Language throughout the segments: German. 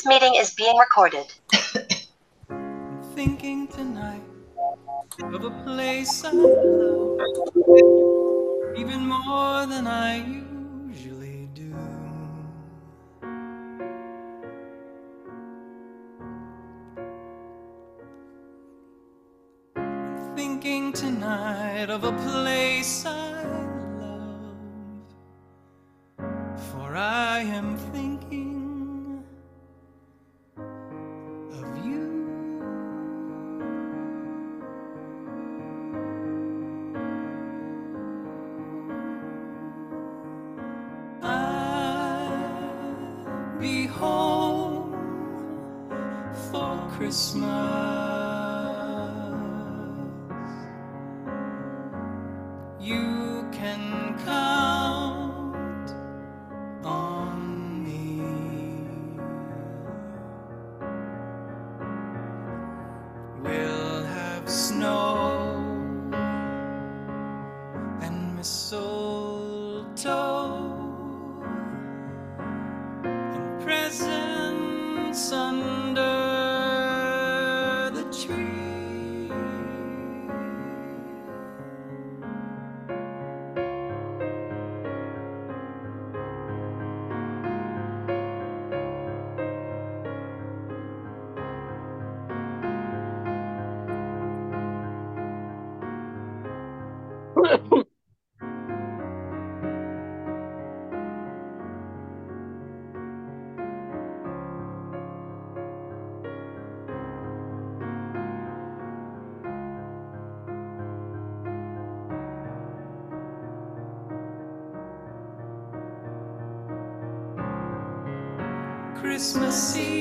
This meeting is being recorded. thinking tonight of a place I love even more than I usually do. I'm thinking tonight of a place I Christmas Eve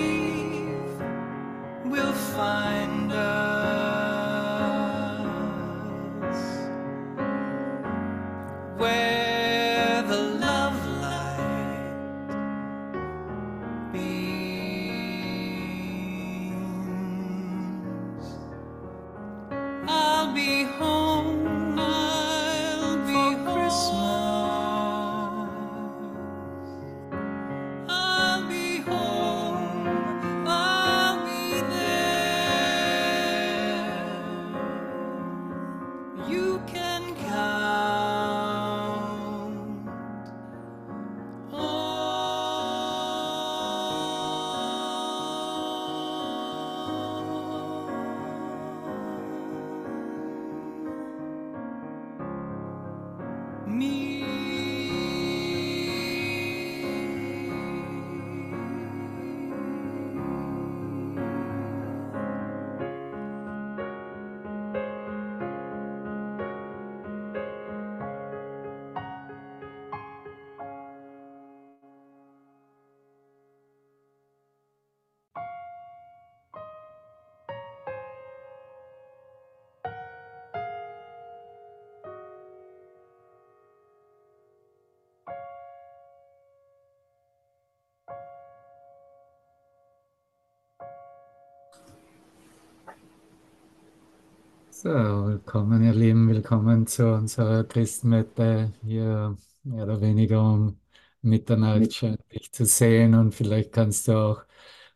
So, willkommen, ihr Lieben, willkommen zu unserer Christmette hier, mehr oder weniger um Mitternacht schön dich zu sehen. Und vielleicht kannst du auch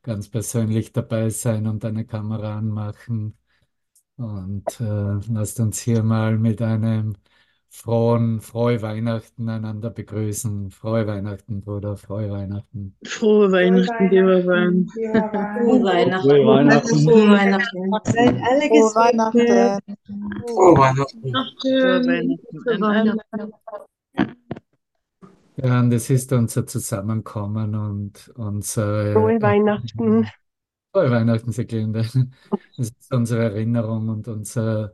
ganz persönlich dabei sein und deine Kamera anmachen. Und äh, lasst uns hier mal mit einem frohen, frohe Weihnachten einander begrüßen. Frohe Weihnachten, Bruder, frohe Weihnachten. Frohe Weihnachten, lieber Wein. Frohe Weihnachten. Frohe Weihnachten. Frohe Weihnachten. Seid alle Frohe Weihnachten. Frohe Weihnachten. Frohe Weihnachten. Ja, und es ist unser Zusammenkommen und unsere Frohe Weihnachten. Frohe Weihnachten, Seglinde. Es ist unsere Erinnerung und unser,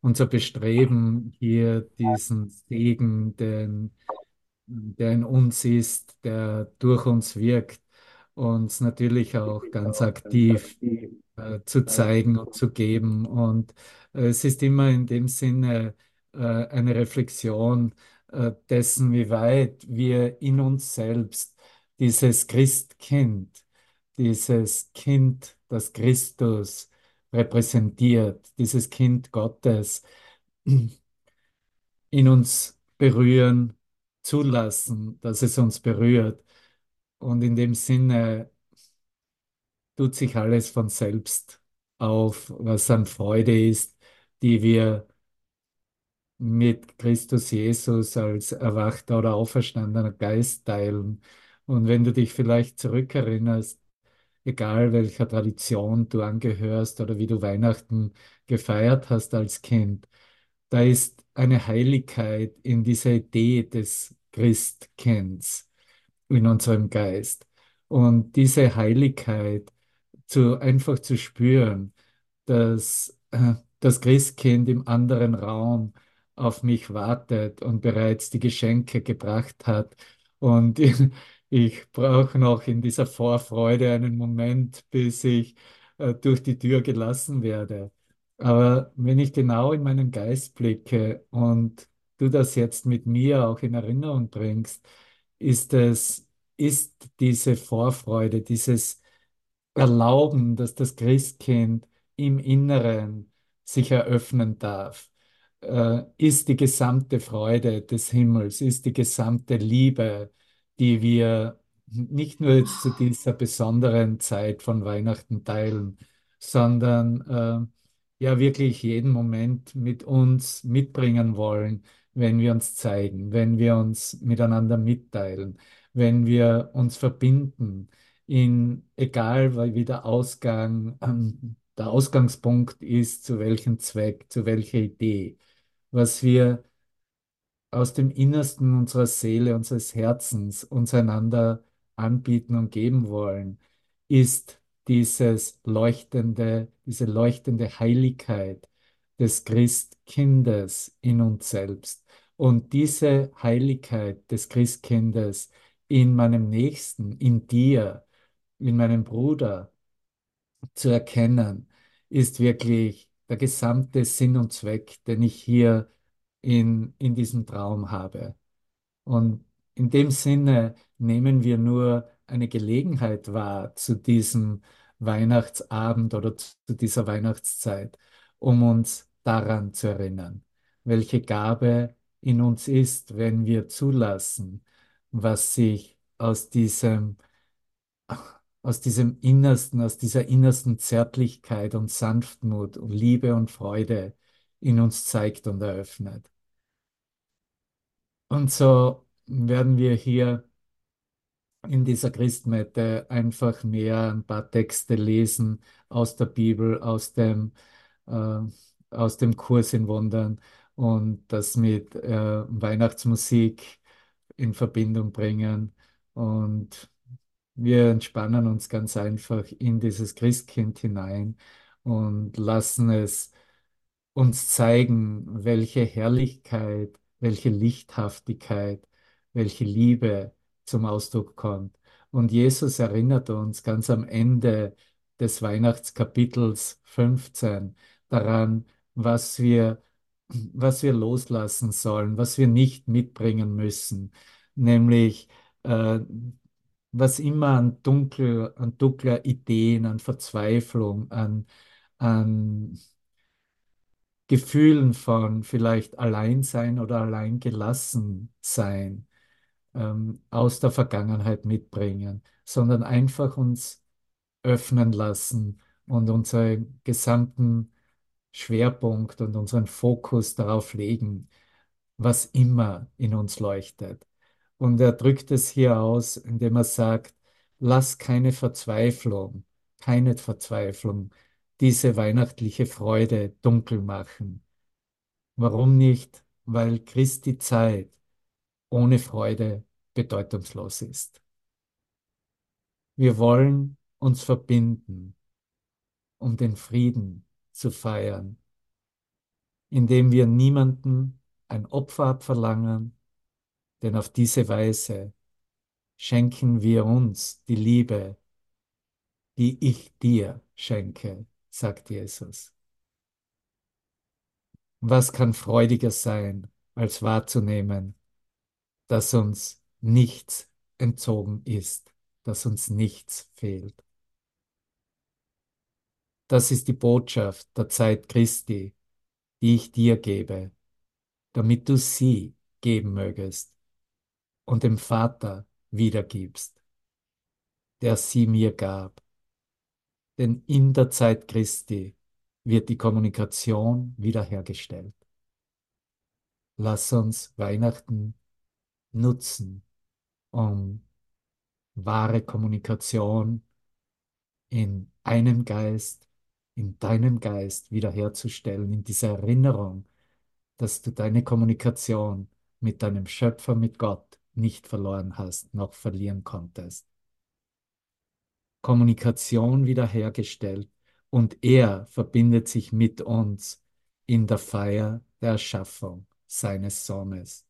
unser Bestreben, hier diesen Segen, den, der in uns ist, der durch uns wirkt, uns natürlich auch ganz aktiv äh, zu zeigen und zu geben. Und äh, es ist immer in dem Sinne äh, eine Reflexion äh, dessen, wie weit wir in uns selbst dieses Christkind, dieses Kind, das Christus repräsentiert, dieses Kind Gottes in uns berühren, zulassen, dass es uns berührt. Und in dem Sinne tut sich alles von selbst auf, was an Freude ist, die wir mit Christus Jesus als erwachter oder auferstandener Geist teilen. Und wenn du dich vielleicht zurückerinnerst, egal welcher Tradition du angehörst oder wie du Weihnachten gefeiert hast als Kind, da ist eine Heiligkeit in dieser Idee des Christkinds in unserem Geist. Und diese Heiligkeit zu einfach zu spüren, dass äh, das Christkind im anderen Raum auf mich wartet und bereits die Geschenke gebracht hat. Und ich, brauche noch in dieser Vorfreude einen Moment, bis ich äh, durch die Tür gelassen werde. Aber wenn ich genau in meinen Geist blicke und du das jetzt mit mir auch in Erinnerung bringst, ist es, ist diese Vorfreude, dieses Erlauben, dass das Christkind im Inneren sich eröffnen darf, äh, ist die gesamte Freude des Himmels, ist die gesamte Liebe, die wir nicht nur jetzt zu dieser besonderen Zeit von Weihnachten teilen, sondern äh, ja wirklich jeden Moment mit uns mitbringen wollen, wenn wir uns zeigen, wenn wir uns miteinander mitteilen, wenn wir uns verbinden, in egal wie der Ausgang, ähm, der Ausgangspunkt ist, zu welchem Zweck, zu welcher Idee, was wir aus dem Innersten unserer Seele, unseres Herzens uns einander anbieten und geben wollen, ist dieses leuchtende, diese leuchtende Heiligkeit des Christkindes in uns selbst. Und diese Heiligkeit des Christkindes in meinem Nächsten, in dir, in meinem Bruder zu erkennen, ist wirklich der gesamte Sinn und Zweck, den ich hier in, in diesem Traum habe. Und in dem Sinne nehmen wir nur eine Gelegenheit wahr zu diesem Weihnachtsabend oder zu dieser Weihnachtszeit, um uns daran zu erinnern, welche Gabe in uns ist, wenn wir zulassen, was sich aus diesem, aus diesem Innersten, aus dieser innersten Zärtlichkeit und Sanftmut und Liebe und Freude in uns zeigt und eröffnet. Und so werden wir hier in dieser Christmette einfach mehr ein paar Texte lesen aus der Bibel, aus dem, äh, aus dem Kurs in Wundern und das mit äh, Weihnachtsmusik in Verbindung bringen. Und wir entspannen uns ganz einfach in dieses Christkind hinein und lassen es uns zeigen, welche Herrlichkeit, welche Lichthaftigkeit, welche Liebe zum Ausdruck kommt. Und Jesus erinnert uns ganz am Ende des Weihnachtskapitels 15 daran, was wir, was wir loslassen sollen, was wir nicht mitbringen müssen, nämlich äh, was immer an, dunkel, an dunkler Ideen, an Verzweiflung, an, an Gefühlen von vielleicht Alleinsein oder alleingelassen sein ähm, aus der Vergangenheit mitbringen, sondern einfach uns öffnen lassen und unseren gesamten Schwerpunkt und unseren Fokus darauf legen, was immer in uns leuchtet. Und er drückt es hier aus, indem er sagt, lass keine Verzweiflung, keine Verzweiflung diese weihnachtliche Freude dunkel machen. Warum nicht? Weil Christi Zeit ohne Freude bedeutungslos ist. Wir wollen uns verbinden, um den Frieden zu feiern, indem wir niemanden ein Opfer abverlangen, denn auf diese Weise schenken wir uns die Liebe, die ich dir schenke, sagt Jesus. Was kann freudiger sein, als wahrzunehmen, dass uns nichts entzogen ist, dass uns nichts fehlt. Das ist die Botschaft der Zeit Christi, die ich dir gebe, damit du sie geben mögest und dem Vater wiedergibst, der sie mir gab. Denn in der Zeit Christi wird die Kommunikation wiederhergestellt. Lass uns Weihnachten nutzen, um wahre Kommunikation in einem Geist, in deinem Geist wiederherzustellen, in dieser Erinnerung, dass du deine Kommunikation mit deinem Schöpfer, mit Gott nicht verloren hast, noch verlieren konntest. Kommunikation wiederhergestellt und er verbindet sich mit uns in der Feier der Erschaffung seines Sohnes.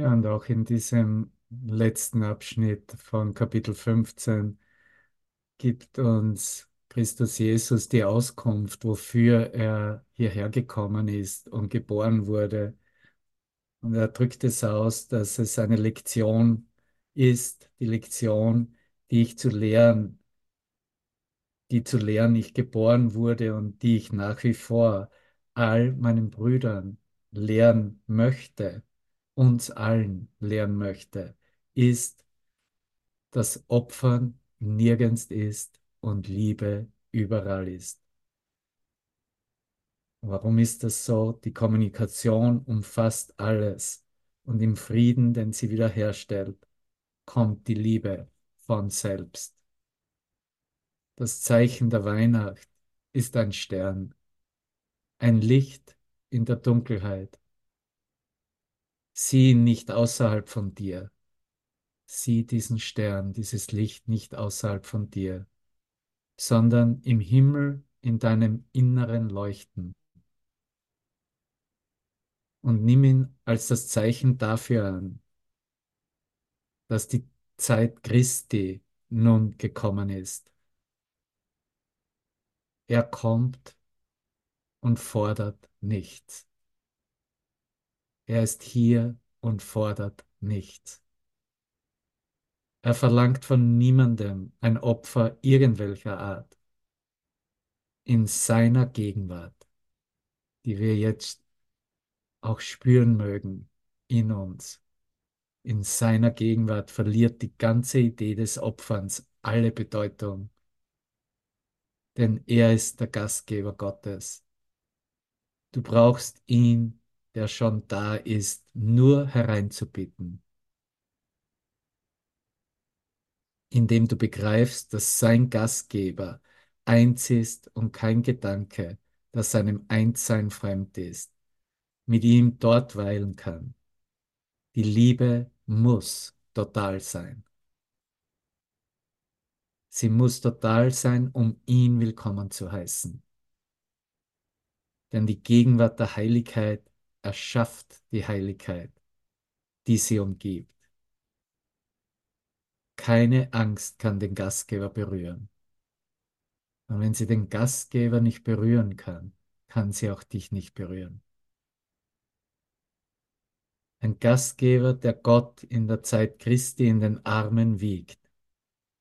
Ja, und auch in diesem letzten Abschnitt von Kapitel 15 gibt uns Christus Jesus die Auskunft, wofür er hierher gekommen ist und geboren wurde. Und er drückt es aus, dass es eine Lektion ist, die Lektion, die ich zu lehren, die zu lehren ich geboren wurde und die ich nach wie vor all meinen Brüdern lehren möchte, uns allen lehren möchte, ist, dass Opfern nirgends ist und Liebe überall ist. Warum ist das so? Die Kommunikation umfasst alles und im Frieden, den sie wiederherstellt, kommt die Liebe von selbst. Das Zeichen der Weihnacht ist ein Stern, ein Licht in der Dunkelheit. Sieh nicht außerhalb von dir. Sieh diesen Stern, dieses Licht nicht außerhalb von dir, sondern im Himmel in deinem inneren Leuchten. Und nimm ihn als das Zeichen dafür an, dass die Zeit Christi nun gekommen ist. Er kommt und fordert nichts. Er ist hier und fordert nichts. Er verlangt von niemandem ein Opfer irgendwelcher Art. In seiner Gegenwart, die wir jetzt auch spüren mögen in uns. In seiner Gegenwart verliert die ganze Idee des Opferns alle Bedeutung. Denn er ist der Gastgeber Gottes. Du brauchst ihn, der schon da ist, nur hereinzubitten. Indem du begreifst, dass sein Gastgeber eins ist und kein Gedanke, das seinem Einssein fremd ist, mit ihm dort weilen kann. Die Liebe muss total sein. Sie muss total sein, um ihn willkommen zu heißen. Denn die Gegenwart der Heiligkeit erschafft die Heiligkeit, die sie umgibt. Keine Angst kann den Gastgeber berühren. Und wenn sie den Gastgeber nicht berühren kann, kann sie auch dich nicht berühren. Ein Gastgeber, der Gott in der Zeit Christi in den Armen wiegt.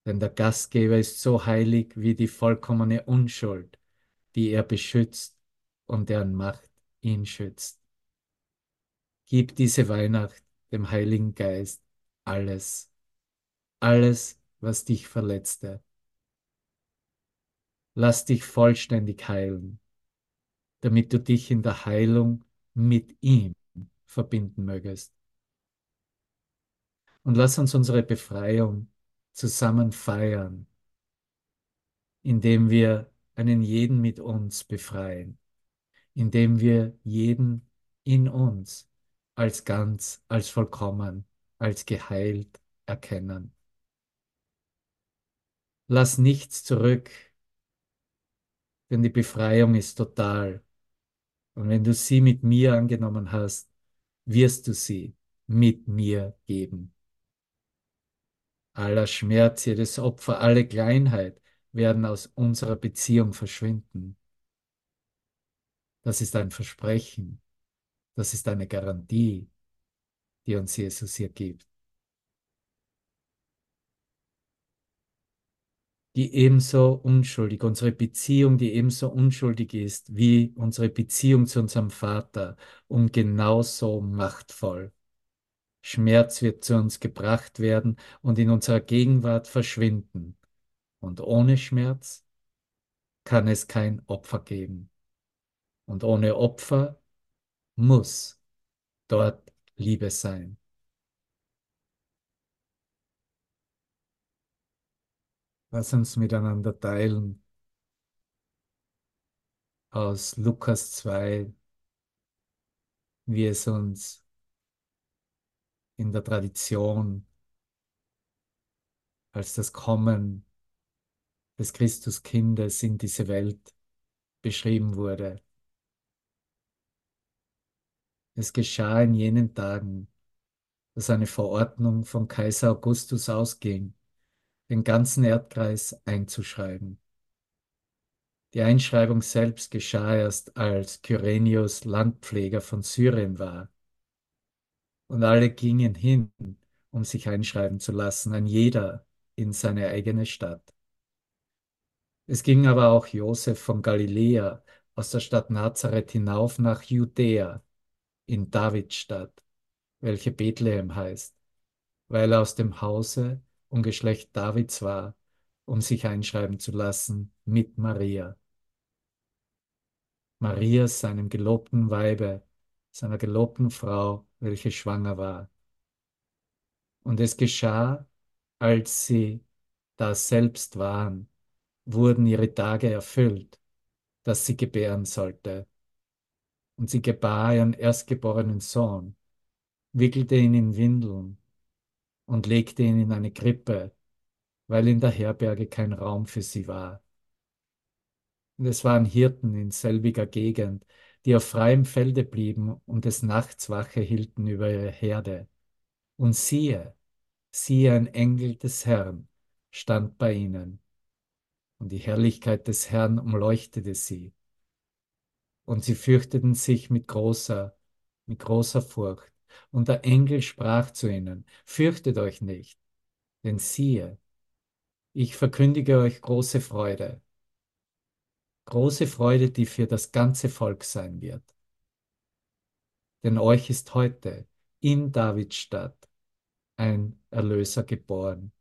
Denn der Gastgeber ist so heilig wie die vollkommene Unschuld, die er beschützt und deren Macht ihn schützt. Gib diese Weihnacht dem Heiligen Geist alles, alles, was dich verletzte. Lass dich vollständig heilen, damit du dich in der Heilung mit ihm verbinden mögest. Und lass uns unsere Befreiung zusammen feiern, indem wir einen jeden mit uns befreien, indem wir jeden in uns als ganz, als vollkommen, als geheilt erkennen. Lass nichts zurück, denn die Befreiung ist total. Und wenn du sie mit mir angenommen hast, wirst du sie mit mir geben. Aller Schmerz, jedes Opfer, alle Kleinheit werden aus unserer Beziehung verschwinden. Das ist ein Versprechen. Das ist eine Garantie, die uns Jesus hier gibt. Die ebenso unschuldig, unsere Beziehung, die ebenso unschuldig ist wie unsere Beziehung zu unserem Vater und genauso machtvoll. Schmerz wird zu uns gebracht werden und in unserer Gegenwart verschwinden. Und ohne Schmerz kann es kein Opfer geben. Und ohne Opfer muss dort Liebe sein. Lass uns miteinander teilen aus Lukas 2, wie es uns in der Tradition als das Kommen des Christuskindes in diese Welt beschrieben wurde. Es geschah in jenen Tagen, dass eine Verordnung von Kaiser Augustus ausging, den ganzen Erdkreis einzuschreiben. Die Einschreibung selbst geschah erst, als Kyrenius Landpfleger von Syrien war. Und alle gingen hin, um sich einschreiben zu lassen, ein jeder in seine eigene Stadt. Es ging aber auch Josef von Galiläa aus der Stadt Nazareth hinauf nach Judäa, in Davids Stadt, welche Bethlehem heißt, weil er aus dem Hause und Geschlecht Davids war, um sich einschreiben zu lassen mit Maria. Marias, seinem gelobten Weibe, seiner gelobten Frau, welche schwanger war. Und es geschah, als sie da selbst waren, wurden ihre Tage erfüllt, dass sie gebären sollte. Und sie gebar ihren erstgeborenen Sohn, wickelte ihn in Windeln und legte ihn in eine Krippe, weil in der Herberge kein Raum für sie war. Und es waren Hirten in selbiger Gegend, die auf freiem Felde blieben und des Nachts Wache hielten über ihre Herde. Und siehe, siehe, ein Engel des Herrn stand bei ihnen, und die Herrlichkeit des Herrn umleuchtete sie. Und sie fürchteten sich mit großer, mit großer Furcht. Und der Engel sprach zu ihnen, fürchtet euch nicht, denn siehe, ich verkündige euch große Freude, große Freude, die für das ganze Volk sein wird. Denn euch ist heute in Davids Stadt ein Erlöser geboren,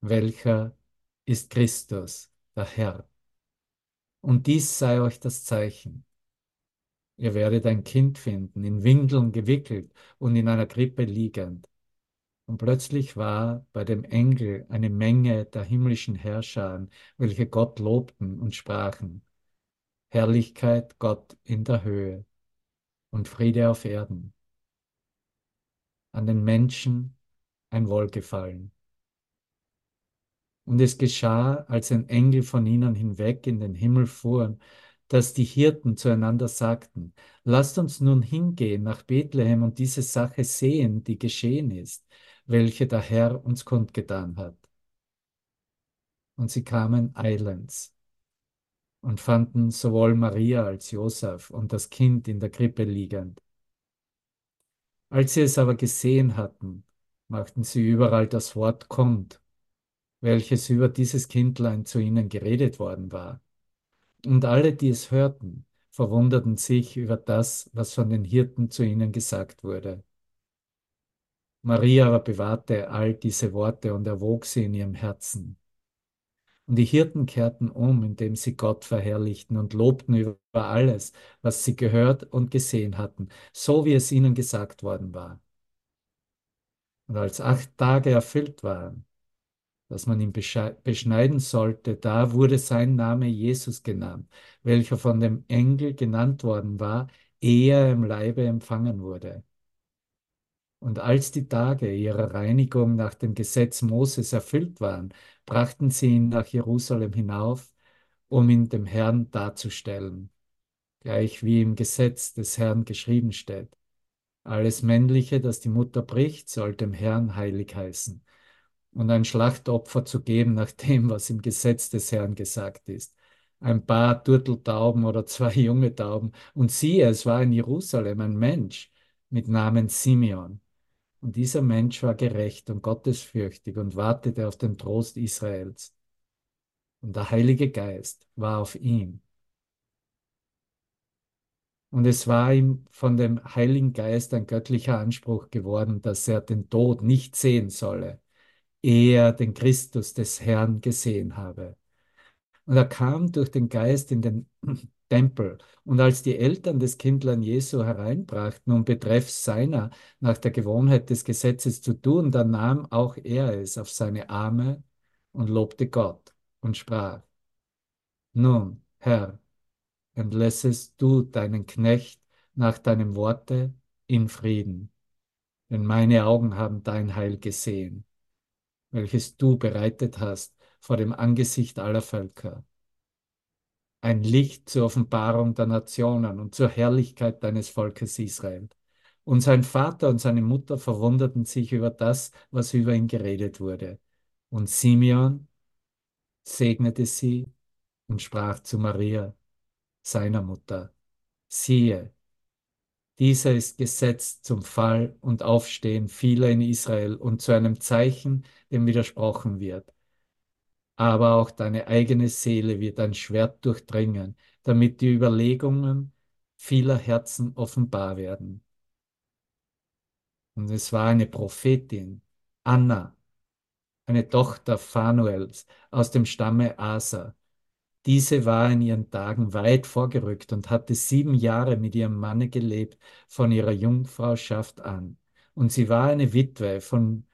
welcher ist Christus, der Herr. Und dies sei euch das Zeichen. Ihr werdet ein Kind finden, in Windeln gewickelt und in einer Krippe liegend. Und plötzlich war bei dem Engel eine Menge der himmlischen Herrscher, welche Gott lobten und sprachen, Herrlichkeit Gott in der Höhe und Friede auf Erden. An den Menschen ein Wohlgefallen. Und es geschah, als ein Engel von ihnen hinweg in den Himmel fuhr, dass die Hirten zueinander sagten, lasst uns nun hingehen nach Bethlehem und diese Sache sehen, die geschehen ist, welche der Herr uns kundgetan hat. Und sie kamen eilends und fanden sowohl Maria als Josef und das Kind in der Krippe liegend. Als sie es aber gesehen hatten, machten sie überall das Wort kund, welches über dieses Kindlein zu ihnen geredet worden war. Und alle, die es hörten, verwunderten sich über das, was von den Hirten zu ihnen gesagt wurde. Maria aber bewahrte all diese Worte und erwog sie in ihrem Herzen. Und die Hirten kehrten um, indem sie Gott verherrlichten und lobten über alles, was sie gehört und gesehen hatten, so wie es ihnen gesagt worden war. Und als acht Tage erfüllt waren, dass man ihn beschneiden sollte, da wurde sein Name Jesus genannt, welcher von dem Engel genannt worden war, ehe er im Leibe empfangen wurde. Und als die Tage ihrer Reinigung nach dem Gesetz Moses erfüllt waren, brachten sie ihn nach Jerusalem hinauf, um ihn dem Herrn darzustellen, gleich wie im Gesetz des Herrn geschrieben steht. Alles Männliche, das die Mutter bricht, soll dem Herrn heilig heißen. Und ein Schlachtopfer zu geben nach dem, was im Gesetz des Herrn gesagt ist. Ein paar Turteltauben oder zwei junge Tauben. Und siehe, es war in Jerusalem ein Mensch mit Namen Simeon. Und dieser Mensch war gerecht und gottesfürchtig und wartete auf den Trost Israels. Und der Heilige Geist war auf ihm. Und es war ihm von dem Heiligen Geist ein göttlicher Anspruch geworden, dass er den Tod nicht sehen solle, ehe er den Christus des Herrn gesehen habe. Und er kam durch den Geist in den Tempel. Und als die Eltern des Kindlein Jesu hereinbrachten, um betreff seiner nach der Gewohnheit des Gesetzes zu tun, dann nahm auch er es auf seine Arme und lobte Gott und sprach, Nun, Herr, entlässest du deinen Knecht nach deinem Worte in Frieden, denn meine Augen haben dein Heil gesehen, welches du bereitet hast vor dem Angesicht aller Völker ein Licht zur Offenbarung der Nationen und zur Herrlichkeit deines Volkes Israel. Und sein Vater und seine Mutter verwunderten sich über das, was über ihn geredet wurde. Und Simeon segnete sie und sprach zu Maria, seiner Mutter, siehe, dieser ist gesetzt zum Fall und Aufstehen vieler in Israel und zu einem Zeichen, dem widersprochen wird aber auch deine eigene Seele wird ein Schwert durchdringen, damit die Überlegungen vieler Herzen offenbar werden. Und es war eine Prophetin, Anna, eine Tochter Phanuels aus dem Stamme Asa. Diese war in ihren Tagen weit vorgerückt und hatte sieben Jahre mit ihrem Manne gelebt von ihrer Jungfrauschaft an. Und sie war eine Witwe von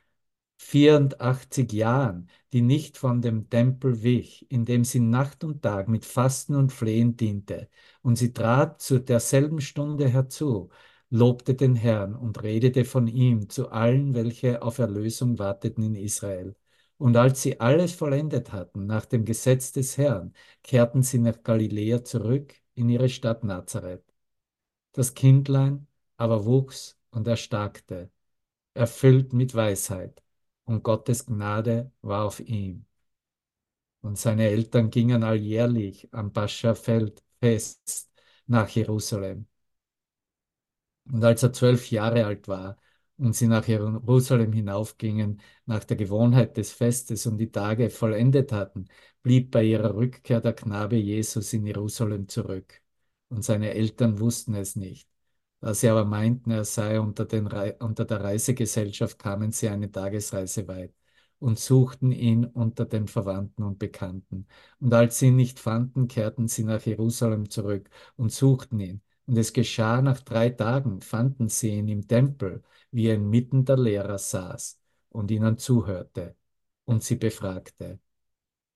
84 Jahren, die nicht von dem Tempel wich, in dem sie Nacht und Tag mit Fasten und Flehen diente. Und sie trat zu derselben Stunde herzu, lobte den Herrn und redete von ihm zu allen, welche auf Erlösung warteten in Israel. Und als sie alles vollendet hatten nach dem Gesetz des Herrn, kehrten sie nach Galiläa zurück in ihre Stadt Nazareth. Das Kindlein aber wuchs und erstarkte, erfüllt mit Weisheit, und Gottes Gnade war auf ihm. Und seine Eltern gingen alljährlich am Pascha-Feld fest nach Jerusalem. Und als er zwölf Jahre alt war und sie nach Jerusalem hinaufgingen, nach der Gewohnheit des Festes und die Tage vollendet hatten, blieb bei ihrer Rückkehr der Knabe Jesus in Jerusalem zurück. Und seine Eltern wussten es nicht. Da sie aber meinten, er sei unter, unter der Reisegesellschaft, kamen sie eine Tagesreise weit und suchten ihn unter den Verwandten und Bekannten. Und als sie ihn nicht fanden, kehrten sie nach Jerusalem zurück und suchten ihn. Und es geschah nach drei Tagen, fanden sie ihn im Tempel, wie er inmitten der Lehrer saß und ihnen zuhörte und sie befragte.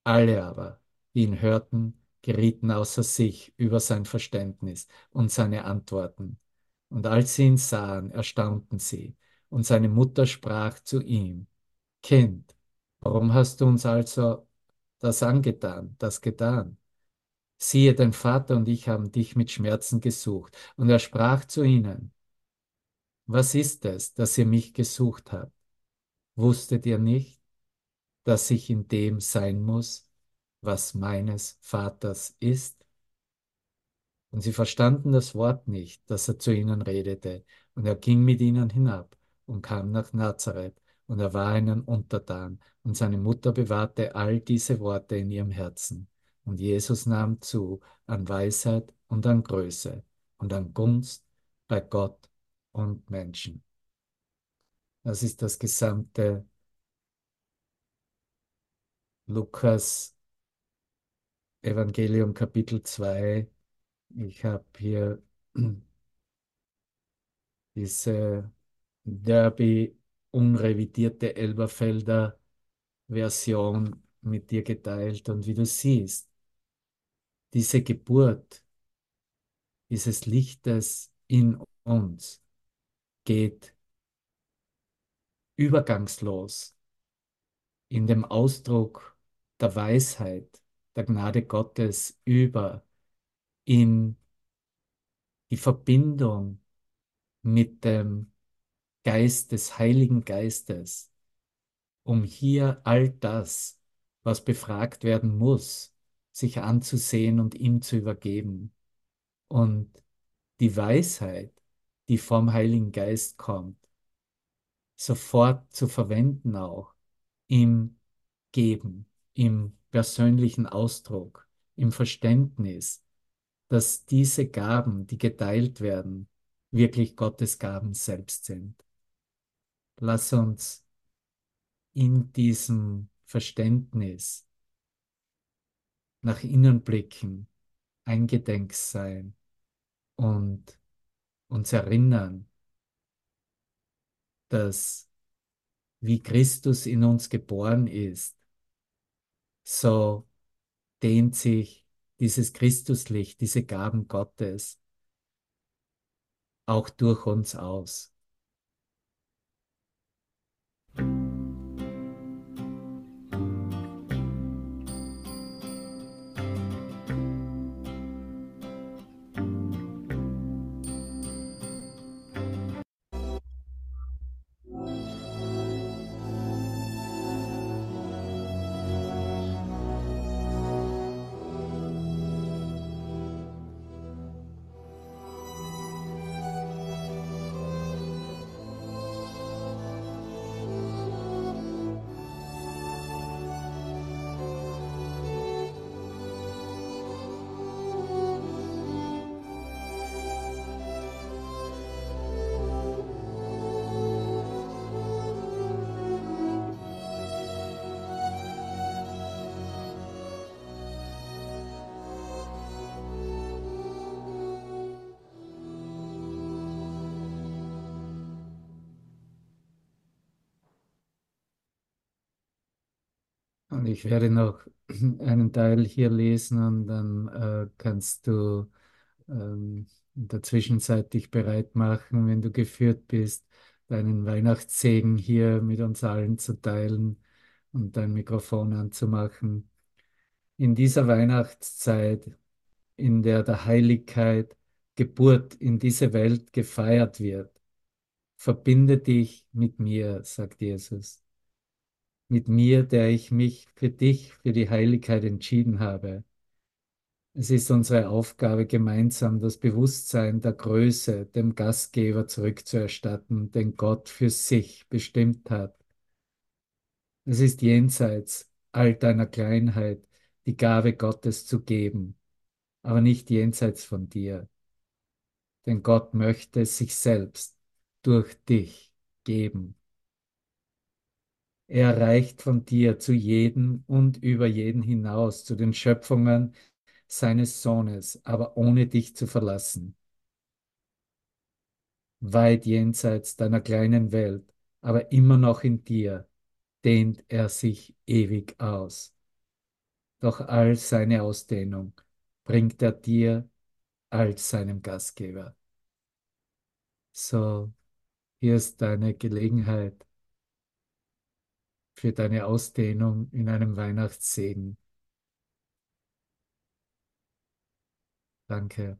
Alle aber, die ihn hörten, gerieten außer sich über sein Verständnis und seine Antworten. Und als sie ihn sahen, erstaunten sie. Und seine Mutter sprach zu ihm, Kind, warum hast du uns also das angetan, das getan? Siehe, dein Vater und ich haben dich mit Schmerzen gesucht. Und er sprach zu ihnen, was ist es, dass ihr mich gesucht habt? Wusstet ihr nicht, dass ich in dem sein muss, was meines Vaters ist? Und sie verstanden das Wort nicht, das er zu ihnen redete. Und er ging mit ihnen hinab und kam nach Nazareth. Und er war ihnen untertan. Und seine Mutter bewahrte all diese Worte in ihrem Herzen. Und Jesus nahm zu an Weisheit und an Größe und an Gunst bei Gott und Menschen. Das ist das gesamte Lukas Evangelium Kapitel 2 ich habe hier diese Derby unrevidierte Elberfelder Version mit dir geteilt und wie du siehst, diese Geburt dieses Lichtes in uns geht übergangslos in dem Ausdruck der Weisheit, der Gnade Gottes über in die Verbindung mit dem Geist des Heiligen Geistes, um hier all das, was befragt werden muss, sich anzusehen und ihm zu übergeben. Und die Weisheit, die vom Heiligen Geist kommt, sofort zu verwenden auch im Geben, im persönlichen Ausdruck, im Verständnis, dass diese Gaben, die geteilt werden, wirklich Gottes Gaben selbst sind. Lass uns in diesem Verständnis nach innen blicken, eingedenk sein und uns erinnern, dass wie Christus in uns geboren ist, so dehnt sich dieses Christuslicht, diese Gaben Gottes auch durch uns aus. Und ich werde noch einen Teil hier lesen und dann äh, kannst du ähm, in der Zwischenzeit dich bereit machen, wenn du geführt bist, deinen Weihnachtssegen hier mit uns allen zu teilen und dein Mikrofon anzumachen. In dieser Weihnachtszeit, in der der Heiligkeit Geburt in diese Welt gefeiert wird, verbinde dich mit mir, sagt Jesus mit mir, der ich mich für dich, für die Heiligkeit entschieden habe. Es ist unsere Aufgabe, gemeinsam das Bewusstsein der Größe dem Gastgeber zurückzuerstatten, den Gott für sich bestimmt hat. Es ist jenseits all deiner Kleinheit, die Gabe Gottes zu geben, aber nicht jenseits von dir. Denn Gott möchte sich selbst durch dich geben. Er reicht von dir zu jedem und über jeden hinaus, zu den Schöpfungen seines Sohnes, aber ohne dich zu verlassen. Weit jenseits deiner kleinen Welt, aber immer noch in dir, dehnt er sich ewig aus. Doch all seine Ausdehnung bringt er dir als seinem Gastgeber. So, hier ist deine Gelegenheit für deine Ausdehnung in einem Weihnachtssegen. Danke.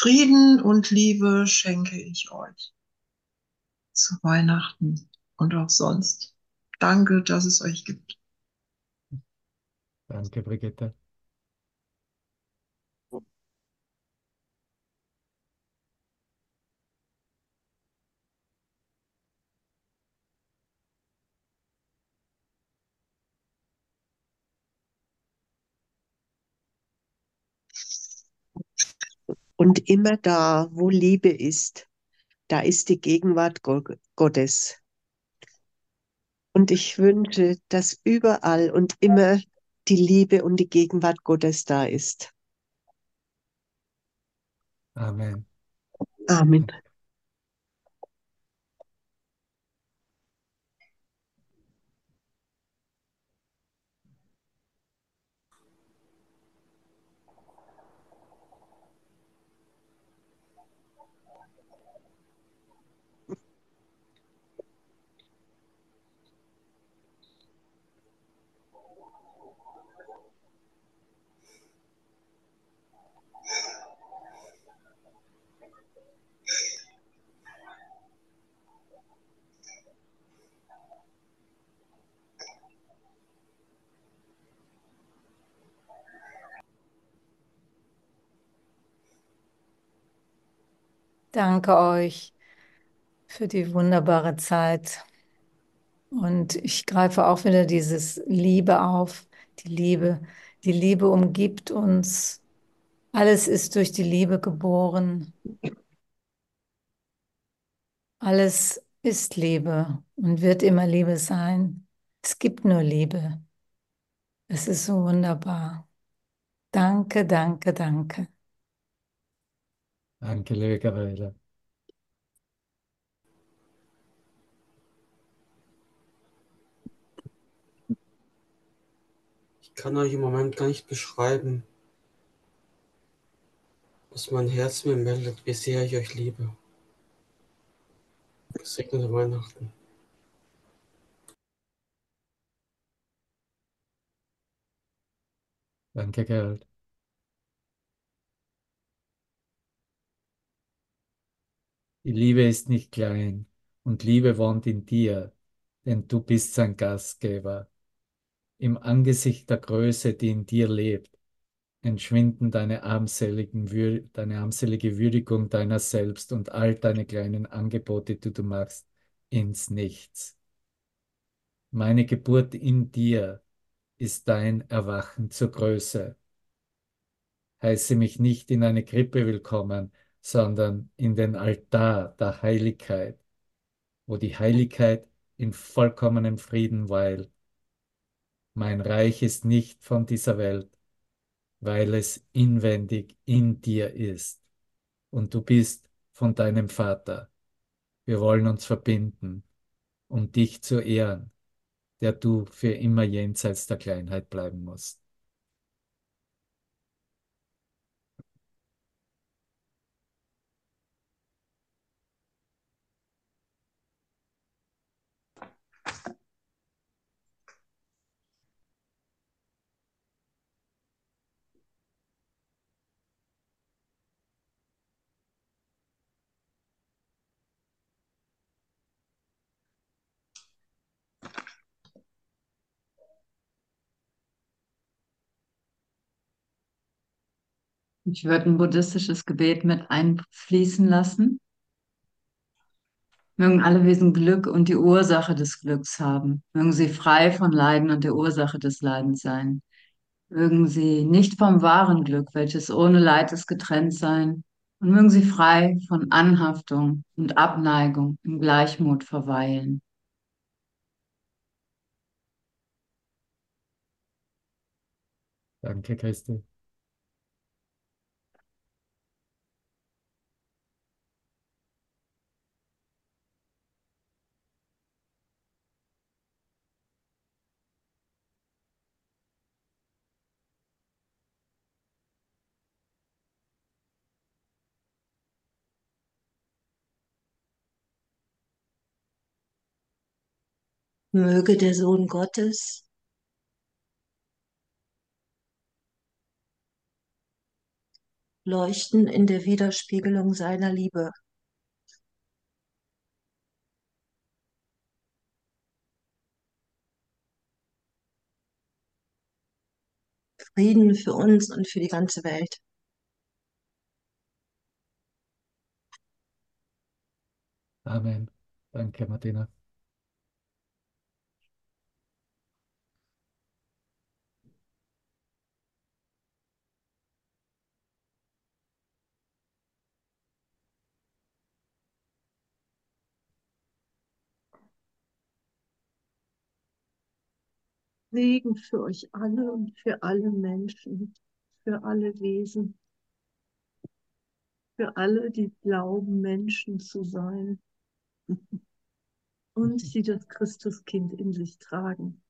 Frieden und Liebe schenke ich euch zu Weihnachten und auch sonst. Danke, dass es euch gibt. Danke, Brigitte. Und immer da, wo Liebe ist, da ist die Gegenwart Go- Gottes. Und ich wünsche, dass überall und immer die Liebe und die Gegenwart Gottes da ist. Amen. Amen. Danke euch für die wunderbare Zeit. Und ich greife auch wieder dieses Liebe auf, die Liebe. Die Liebe umgibt uns. Alles ist durch die Liebe geboren. Alles ist Liebe und wird immer Liebe sein. Es gibt nur Liebe. Es ist so wunderbar. Danke, danke, danke. Danke, liebe Gabriele. Ich kann euch im Moment gar nicht beschreiben, was mein Herz mir meldet, wie sehr ich euch liebe. Gesegnete Weihnachten. Danke, Gerald. Die Liebe ist nicht klein und Liebe wohnt in dir, denn du bist sein Gastgeber. Im Angesicht der Größe, die in dir lebt, entschwinden deine, armseligen, deine armselige Würdigung deiner selbst und all deine kleinen Angebote, die du machst, ins Nichts. Meine Geburt in dir ist dein Erwachen zur Größe. Heiße mich nicht in eine Krippe willkommen, sondern in den Altar der Heiligkeit, wo die Heiligkeit in vollkommenem Frieden weilt. Mein Reich ist nicht von dieser Welt, weil es inwendig in dir ist. Und du bist von deinem Vater. Wir wollen uns verbinden, um dich zu ehren, der du für immer jenseits der Kleinheit bleiben musst. Ich würde ein buddhistisches Gebet mit einfließen lassen. Mögen alle Wesen Glück und die Ursache des Glücks haben. Mögen sie frei von Leiden und der Ursache des Leidens sein. Mögen sie nicht vom wahren Glück, welches ohne Leid ist, getrennt sein. Und mögen sie frei von Anhaftung und Abneigung im Gleichmut verweilen. Danke, Christi. Möge der Sohn Gottes leuchten in der Widerspiegelung seiner Liebe. Frieden für uns und für die ganze Welt. Amen. Danke, Martina. Segen für euch alle und für alle Menschen, für alle Wesen, für alle, die glauben, Menschen zu sein und die das Christuskind in sich tragen,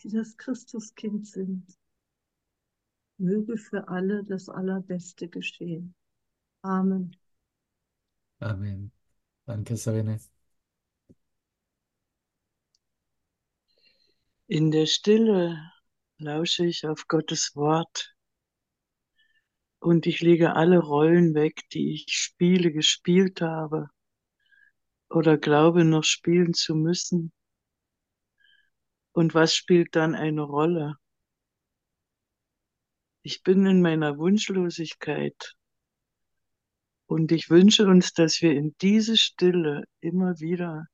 die das Christuskind sind. Möge für alle das Allerbeste geschehen. Amen. Amen. Danke, Sabine. In der Stille lausche ich auf Gottes Wort und ich lege alle Rollen weg, die ich Spiele gespielt habe oder glaube noch spielen zu müssen. Und was spielt dann eine Rolle? Ich bin in meiner Wunschlosigkeit und ich wünsche uns, dass wir in diese Stille immer wieder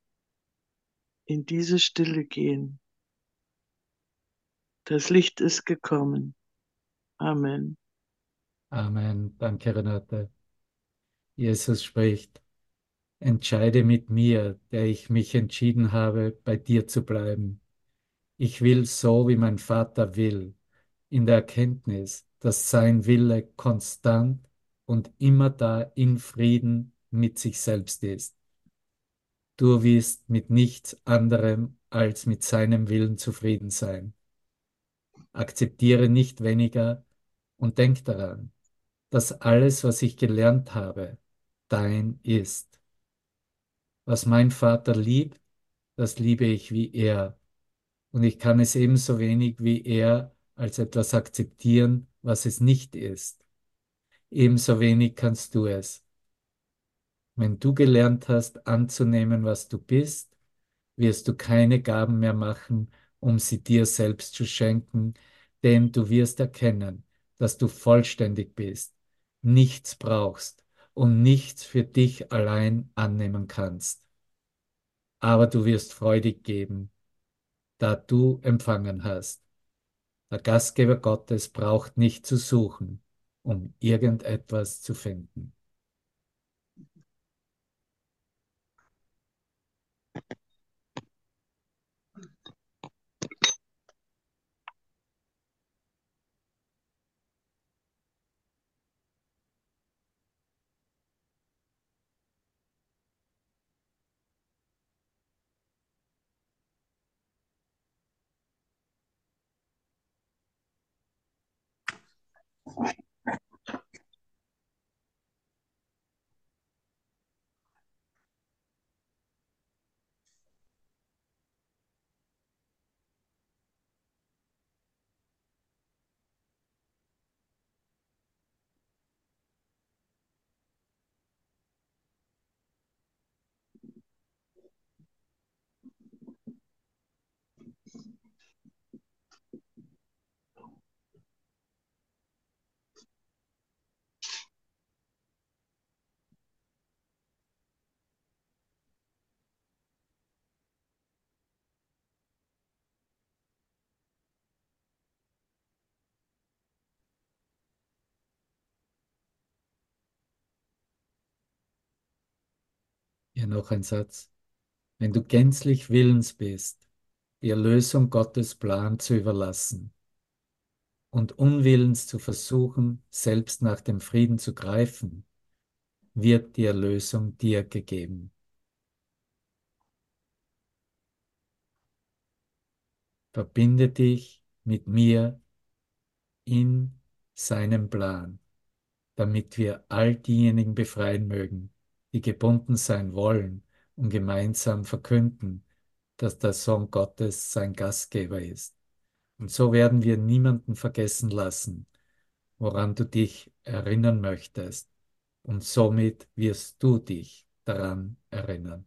in diese Stille gehen. Das Licht ist gekommen. Amen. Amen. Danke, Renate. Jesus spricht, entscheide mit mir, der ich mich entschieden habe, bei dir zu bleiben. Ich will so, wie mein Vater will, in der Erkenntnis, dass sein Wille konstant und immer da in Frieden mit sich selbst ist. Du wirst mit nichts anderem als mit seinem Willen zufrieden sein. Akzeptiere nicht weniger und denk daran, dass alles, was ich gelernt habe, dein ist. Was mein Vater liebt, das liebe ich wie er. Und ich kann es ebenso wenig wie er als etwas akzeptieren, was es nicht ist. Ebenso wenig kannst du es. Wenn du gelernt hast anzunehmen, was du bist, wirst du keine Gaben mehr machen, um sie dir selbst zu schenken, denn du wirst erkennen, dass du vollständig bist, nichts brauchst und nichts für dich allein annehmen kannst. Aber du wirst freudig geben, da du empfangen hast. Der Gastgeber Gottes braucht nicht zu suchen, um irgendetwas zu finden. fine. Hier noch ein Satz. Wenn du gänzlich willens bist, die Erlösung Gottes Plan zu überlassen und unwillens zu versuchen, selbst nach dem Frieden zu greifen, wird die Erlösung dir gegeben. Verbinde dich mit mir in seinem Plan, damit wir all diejenigen befreien mögen, die gebunden sein wollen und gemeinsam verkünden, dass der Sohn Gottes sein Gastgeber ist. Und so werden wir niemanden vergessen lassen, woran du dich erinnern möchtest. Und somit wirst du dich daran erinnern.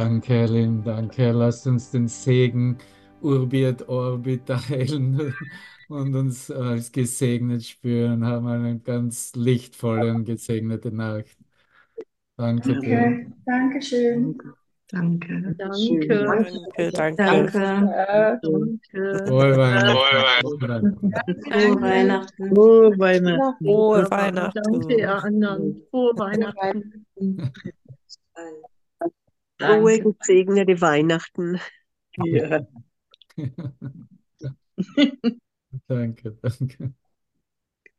Danke, Lynn, danke. Lasst uns den Segen Urbi et Orbi teilen und uns als gesegnet spüren. Haben eine ganz lichtvolle und gesegnete Nacht. Danke dir. Danke, Dankeschön. Danke. Danke. Danke, danke. Danke. Danke. Frohe Weihnachten. Frohe Weihnachten. Frohe Weihnachten. Frohe Weihnachten. Danke, ihr anderen. Frohe Weihnachten. Frohe, gesegnete Weihnachten. Ja. danke, danke.